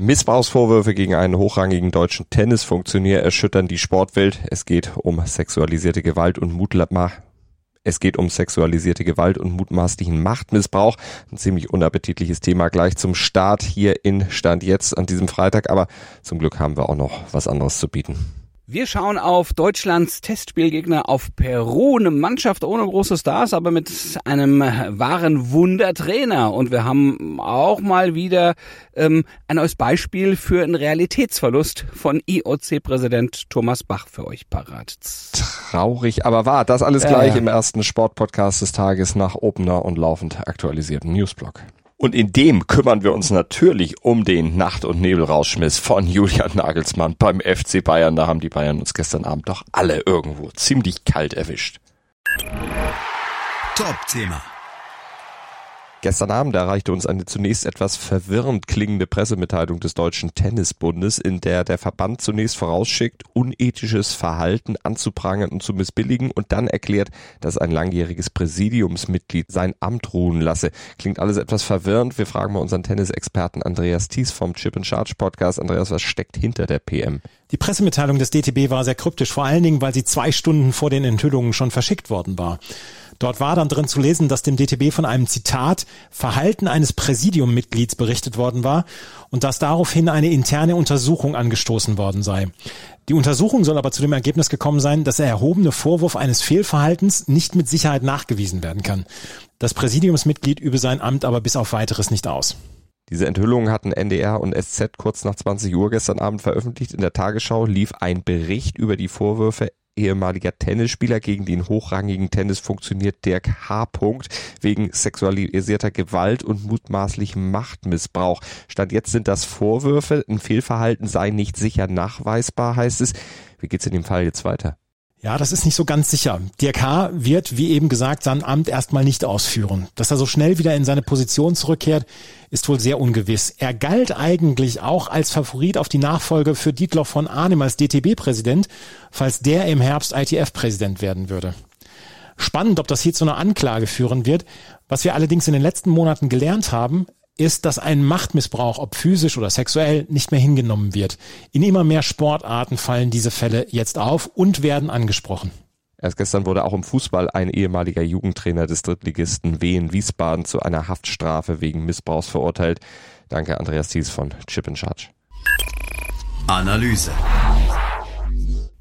Missbrauchsvorwürfe gegen einen hochrangigen deutschen Tennisfunktionär erschüttern die Sportwelt. Es geht um sexualisierte Gewalt und Mutma es geht um sexualisierte Gewalt und mutmaßlichen Machtmissbrauch. Ein ziemlich unappetitliches Thema gleich zum Start hier in Stand jetzt an diesem Freitag. Aber zum Glück haben wir auch noch was anderes zu bieten. Wir schauen auf Deutschlands Testspielgegner auf Peru, eine Mannschaft ohne große Stars, aber mit einem wahren Wundertrainer. Und wir haben auch mal wieder ähm, ein neues Beispiel für einen Realitätsverlust von IOC-Präsident Thomas Bach für euch parat. Traurig, aber wahr. Das alles gleich ja. im ersten Sportpodcast des Tages nach Opener und laufend aktualisierten Newsblog. Und in dem kümmern wir uns natürlich um den Nacht- und Nebelrauschmiss von Julian Nagelsmann beim FC Bayern. Da haben die Bayern uns gestern Abend doch alle irgendwo ziemlich kalt erwischt. Top-Thema. Gestern Abend erreichte uns eine zunächst etwas verwirrend klingende Pressemitteilung des Deutschen Tennisbundes, in der der Verband zunächst vorausschickt, unethisches Verhalten anzuprangern und zu missbilligen und dann erklärt, dass ein langjähriges Präsidiumsmitglied sein Amt ruhen lasse. Klingt alles etwas verwirrend. Wir fragen mal unseren Tennisexperten Andreas Thies vom Chip and Charge Podcast. Andreas, was steckt hinter der PM? Die Pressemitteilung des DTB war sehr kryptisch, vor allen Dingen, weil sie zwei Stunden vor den Enthüllungen schon verschickt worden war. Dort war dann drin zu lesen, dass dem DTB von einem Zitat Verhalten eines Präsidiummitglieds berichtet worden war und dass daraufhin eine interne Untersuchung angestoßen worden sei. Die Untersuchung soll aber zu dem Ergebnis gekommen sein, dass der erhobene Vorwurf eines Fehlverhaltens nicht mit Sicherheit nachgewiesen werden kann. Das Präsidiumsmitglied übe sein Amt aber bis auf weiteres nicht aus. Diese Enthüllungen hatten NDR und SZ kurz nach 20 Uhr gestern Abend veröffentlicht. In der Tagesschau lief ein Bericht über die Vorwürfe ehemaliger Tennisspieler gegen den hochrangigen Tennis funktioniert Dirk H. wegen sexualisierter Gewalt und mutmaßlichem Machtmissbrauch. Stand jetzt sind das Vorwürfe, ein Fehlverhalten sei nicht sicher nachweisbar, heißt es. Wie geht's in dem Fall jetzt weiter? Ja, das ist nicht so ganz sicher. Dirk H. wird, wie eben gesagt, sein Amt erstmal nicht ausführen. Dass er so schnell wieder in seine Position zurückkehrt, ist wohl sehr ungewiss. Er galt eigentlich auch als Favorit auf die Nachfolge für Dietloff von Arnim als DTB-Präsident, falls der im Herbst ITF-Präsident werden würde. Spannend, ob das hier zu einer Anklage führen wird. Was wir allerdings in den letzten Monaten gelernt haben, ist, dass ein Machtmissbrauch, ob physisch oder sexuell, nicht mehr hingenommen wird. In immer mehr Sportarten fallen diese Fälle jetzt auf und werden angesprochen. Erst gestern wurde auch im Fußball ein ehemaliger Jugendtrainer des Drittligisten Wien Wiesbaden zu einer Haftstrafe wegen Missbrauchs verurteilt. Danke Andreas Thies von Chip in Charge. Analyse.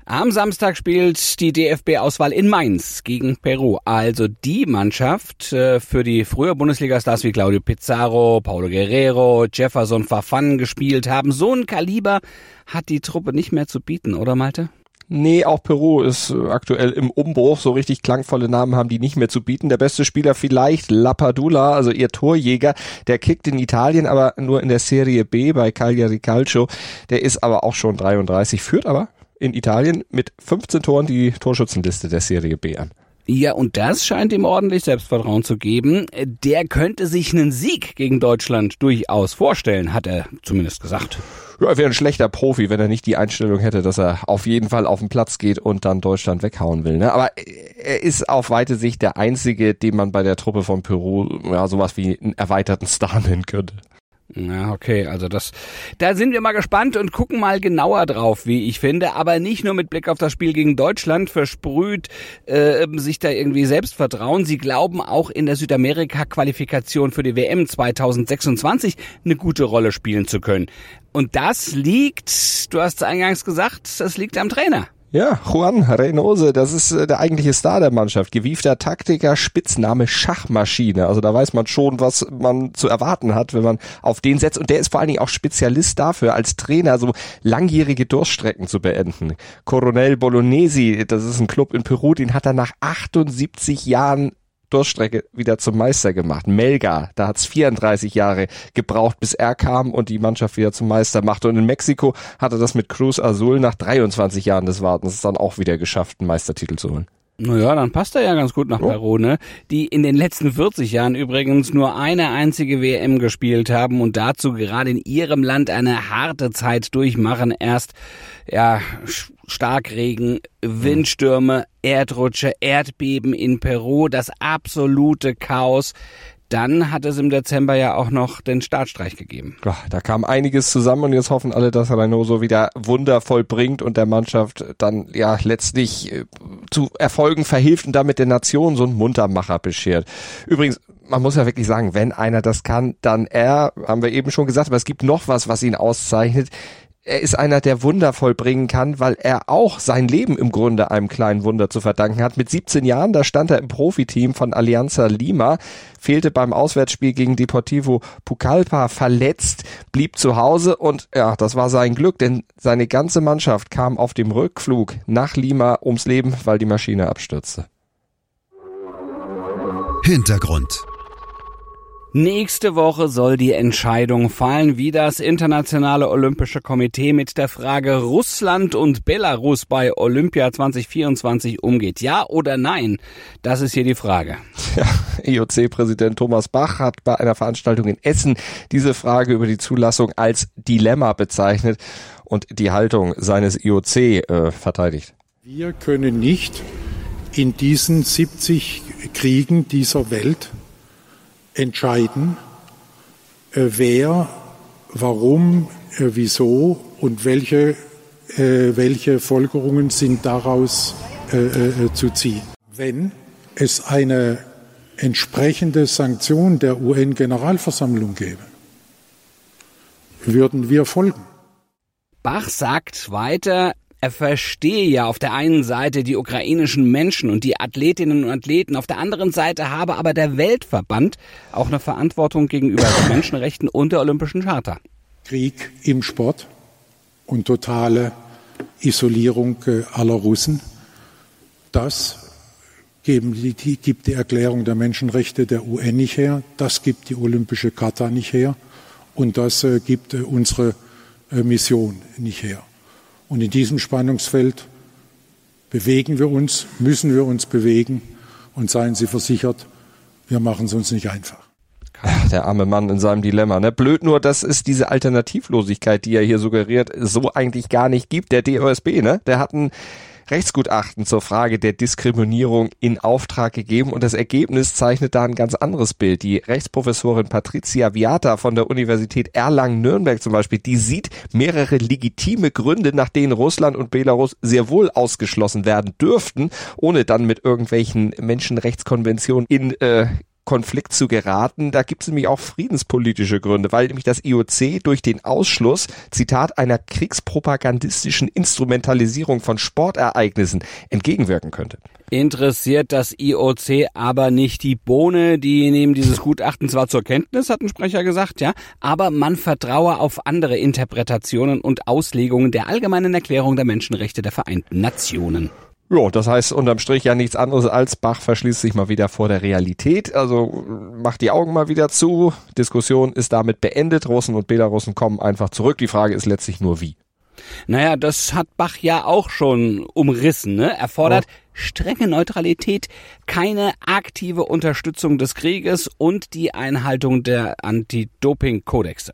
Am Samstag spielt die DFB-Auswahl in Mainz gegen Peru. Also die Mannschaft äh, für die früher Bundesliga-Stars wie Claudio Pizarro, Paulo Guerrero, Jefferson Farfan gespielt haben. So ein Kaliber hat die Truppe nicht mehr zu bieten, oder Malte? Nee, auch Peru ist äh, aktuell im Umbruch. So richtig klangvolle Namen haben die nicht mehr zu bieten. Der beste Spieler vielleicht Lapadula, also ihr Torjäger. Der kickt in Italien, aber nur in der Serie B bei Cagliari Calcio. Der ist aber auch schon 33, führt aber in Italien mit 15 Toren die Torschützenliste der Serie B an. Ja, und das scheint ihm ordentlich Selbstvertrauen zu geben. Der könnte sich einen Sieg gegen Deutschland durchaus vorstellen, hat er zumindest gesagt. Ja, er wäre ein schlechter Profi, wenn er nicht die Einstellung hätte, dass er auf jeden Fall auf den Platz geht und dann Deutschland weghauen will. Ne? Aber er ist auf weite Sicht der Einzige, den man bei der Truppe von Peru ja, sowas wie einen erweiterten Star nennen könnte. Ja, okay, also das, da sind wir mal gespannt und gucken mal genauer drauf, wie ich finde, aber nicht nur mit Blick auf das Spiel gegen Deutschland versprüht äh, sich da irgendwie Selbstvertrauen. Sie glauben auch in der Südamerika-Qualifikation für die WM 2026 eine gute Rolle spielen zu können. Und das liegt, du hast eingangs gesagt, das liegt am Trainer. Ja, Juan Reynose, das ist äh, der eigentliche Star der Mannschaft. Gewiefter Taktiker, Spitzname Schachmaschine. Also da weiß man schon, was man zu erwarten hat, wenn man auf den setzt. Und der ist vor allen Dingen auch Spezialist dafür, als Trainer so langjährige Durststrecken zu beenden. Coronel Bolognesi, das ist ein Club in Peru, den hat er nach 78 Jahren Durststrecke wieder zum Meister gemacht. Melga, da hat's 34 Jahre gebraucht, bis er kam und die Mannschaft wieder zum Meister machte. Und in Mexiko hat er das mit Cruz Azul nach 23 Jahren des Wartens dann auch wieder geschafft, einen Meistertitel zu holen. Naja, dann passt er ja ganz gut nach Peru, ne? Die in den letzten 40 Jahren übrigens nur eine einzige WM gespielt haben und dazu gerade in ihrem Land eine harte Zeit durchmachen. Erst, ja, Starkregen, Windstürme, Erdrutsche, Erdbeben in Peru, das absolute Chaos. dann hat es im Dezember ja auch noch den Staatsstreich gegeben. Da kam einiges zusammen und jetzt hoffen alle, dass Renault so wieder wundervoll bringt und der Mannschaft dann ja letztlich äh, zu Erfolgen verhilft und damit der Nation so einen Muntermacher beschert. Übrigens, man muss ja wirklich sagen, wenn einer das kann, dann er, haben wir eben schon gesagt, aber es gibt noch was, was ihn auszeichnet er ist einer, der Wunder vollbringen kann, weil er auch sein Leben im Grunde einem kleinen Wunder zu verdanken hat. Mit 17 Jahren, da stand er im Profiteam von Alianza Lima, fehlte beim Auswärtsspiel gegen Deportivo Pucallpa verletzt, blieb zu Hause und ja, das war sein Glück, denn seine ganze Mannschaft kam auf dem Rückflug nach Lima ums Leben, weil die Maschine abstürzte. Hintergrund Nächste Woche soll die Entscheidung fallen, wie das Internationale Olympische Komitee mit der Frage Russland und Belarus bei Olympia 2024 umgeht. Ja oder nein? Das ist hier die Frage. Ja, IOC-Präsident Thomas Bach hat bei einer Veranstaltung in Essen diese Frage über die Zulassung als Dilemma bezeichnet und die Haltung seines IOC äh, verteidigt. Wir können nicht in diesen 70 Kriegen dieser Welt entscheiden, äh, wer, warum, äh, wieso und welche, äh, welche Folgerungen sind daraus zu ziehen. Wenn es eine entsprechende Sanktion der UN-Generalversammlung gäbe, würden wir folgen. Bach sagt weiter, er verstehe ja auf der einen Seite die ukrainischen Menschen und die Athletinnen und Athleten, auf der anderen Seite habe aber der Weltverband auch eine Verantwortung gegenüber den Menschenrechten und der Olympischen Charta. Krieg im Sport und totale Isolierung äh, aller Russen, das die, gibt die Erklärung der Menschenrechte der UN nicht her, das gibt die Olympische Charta nicht her und das äh, gibt äh, unsere Mission nicht her. Und in diesem Spannungsfeld bewegen wir uns, müssen wir uns bewegen und seien Sie versichert, wir machen es uns nicht einfach. Ach, der arme Mann in seinem Dilemma. Ne? Blöd nur, dass es diese Alternativlosigkeit, die er hier suggeriert, so eigentlich gar nicht gibt. Der DOSB, ne? Der hat einen Rechtsgutachten zur Frage der Diskriminierung in Auftrag gegeben und das Ergebnis zeichnet da ein ganz anderes Bild. Die Rechtsprofessorin Patricia Viata von der Universität Erlangen-Nürnberg zum Beispiel, die sieht mehrere legitime Gründe, nach denen Russland und Belarus sehr wohl ausgeschlossen werden dürften, ohne dann mit irgendwelchen Menschenrechtskonventionen in äh, Konflikt zu geraten. Da gibt es nämlich auch friedenspolitische Gründe, weil nämlich das IOC durch den Ausschluss, Zitat, einer kriegspropagandistischen Instrumentalisierung von Sportereignissen entgegenwirken könnte. Interessiert das IOC aber nicht die Bohne, die nehmen dieses Gutachten zwar zur Kenntnis, hat ein Sprecher gesagt, ja, aber man vertraue auf andere Interpretationen und Auslegungen der allgemeinen Erklärung der Menschenrechte der Vereinten Nationen. Ja, das heißt unterm Strich ja nichts anderes als Bach verschließt sich mal wieder vor der Realität. Also macht die Augen mal wieder zu. Diskussion ist damit beendet. Russen und Belarussen kommen einfach zurück. Die Frage ist letztlich nur wie. Naja, das hat Bach ja auch schon umrissen. Ne? Er fordert oh. strenge Neutralität, keine aktive Unterstützung des Krieges und die Einhaltung der Anti-Doping-Kodexe.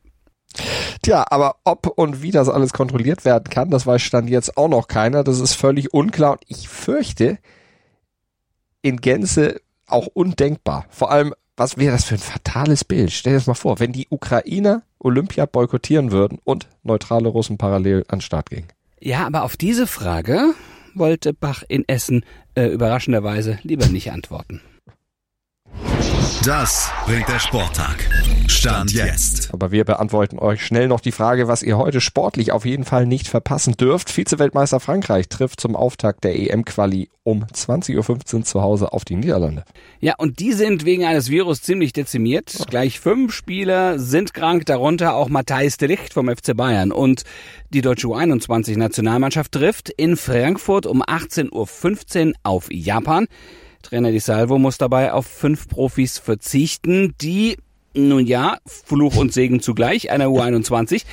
Tja, aber ob und wie das alles kontrolliert werden kann, das weiß Stand jetzt auch noch keiner. Das ist völlig unklar und ich fürchte, in Gänze auch undenkbar. Vor allem, was wäre das für ein fatales Bild? Stell dir das mal vor, wenn die Ukrainer Olympia boykottieren würden und neutrale Russen parallel an den Start gingen. Ja, aber auf diese Frage wollte Bach in Essen äh, überraschenderweise lieber nicht antworten. Das bringt der Sporttag. Stand jetzt. Aber wir beantworten euch schnell noch die Frage, was ihr heute sportlich auf jeden Fall nicht verpassen dürft. Vize-Weltmeister Frankreich trifft zum Auftakt der EM-Quali um 20.15 Uhr zu Hause auf die Niederlande. Ja, und die sind wegen eines Virus ziemlich dezimiert. Gleich fünf Spieler sind krank, darunter auch Matthijs de Licht vom FC Bayern. Und die deutsche U21-Nationalmannschaft trifft in Frankfurt um 18.15 Uhr auf Japan. Trainer Di Salvo muss dabei auf fünf Profis verzichten, die, nun ja, Fluch und Segen zugleich, einer U21,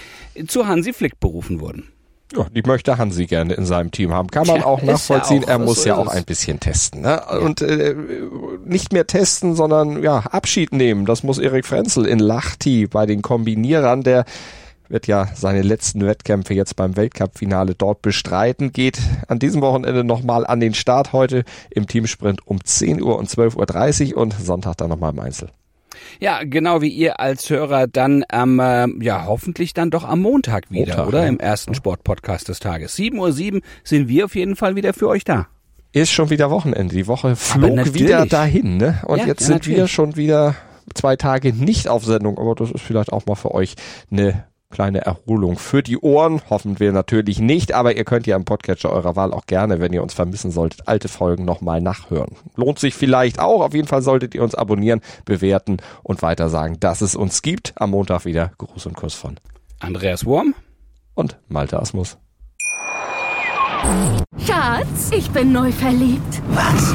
zu Hansi Flick berufen wurden. Ja, die möchte Hansi gerne in seinem Team haben. Kann man Tja, auch nachvollziehen. Ja auch, er muss ja auch ein bisschen testen. Ne? Und äh, nicht mehr testen, sondern ja Abschied nehmen. Das muss Erik Frenzel in Lachti bei den Kombinierern, der wird ja seine letzten Wettkämpfe jetzt beim Weltcup-Finale dort bestreiten, geht an diesem Wochenende nochmal an den Start heute im Teamsprint um 10 Uhr und 12.30 Uhr und Sonntag dann nochmal im Einzel. Ja, genau wie ihr als Hörer dann am, äh, ja, hoffentlich dann doch am Montag wieder, Montag, oder? ja. Im ersten Sportpodcast des Tages. 7.07 Uhr sind wir auf jeden Fall wieder für euch da. Ist schon wieder Wochenende. Die Woche flog wieder dahin, ne? Und Ja, jetzt ja, sind natürlich. wir schon wieder zwei Tage nicht auf Sendung, aber das ist vielleicht auch mal für euch eine kleine Erholung für die Ohren. Hoffen wir natürlich nicht, aber ihr könnt ja im Podcatcher eurer Wahl auch gerne, wenn ihr uns vermissen solltet, alte Folgen nochmal nachhören. Lohnt sich vielleicht auch. Auf jeden Fall solltet ihr uns abonnieren, bewerten und weiter sagen, dass es uns gibt. Am Montag wieder Gruß und Kuss von Andreas Wurm? und Malte Asmus. Schatz, ich bin neu verliebt. Was?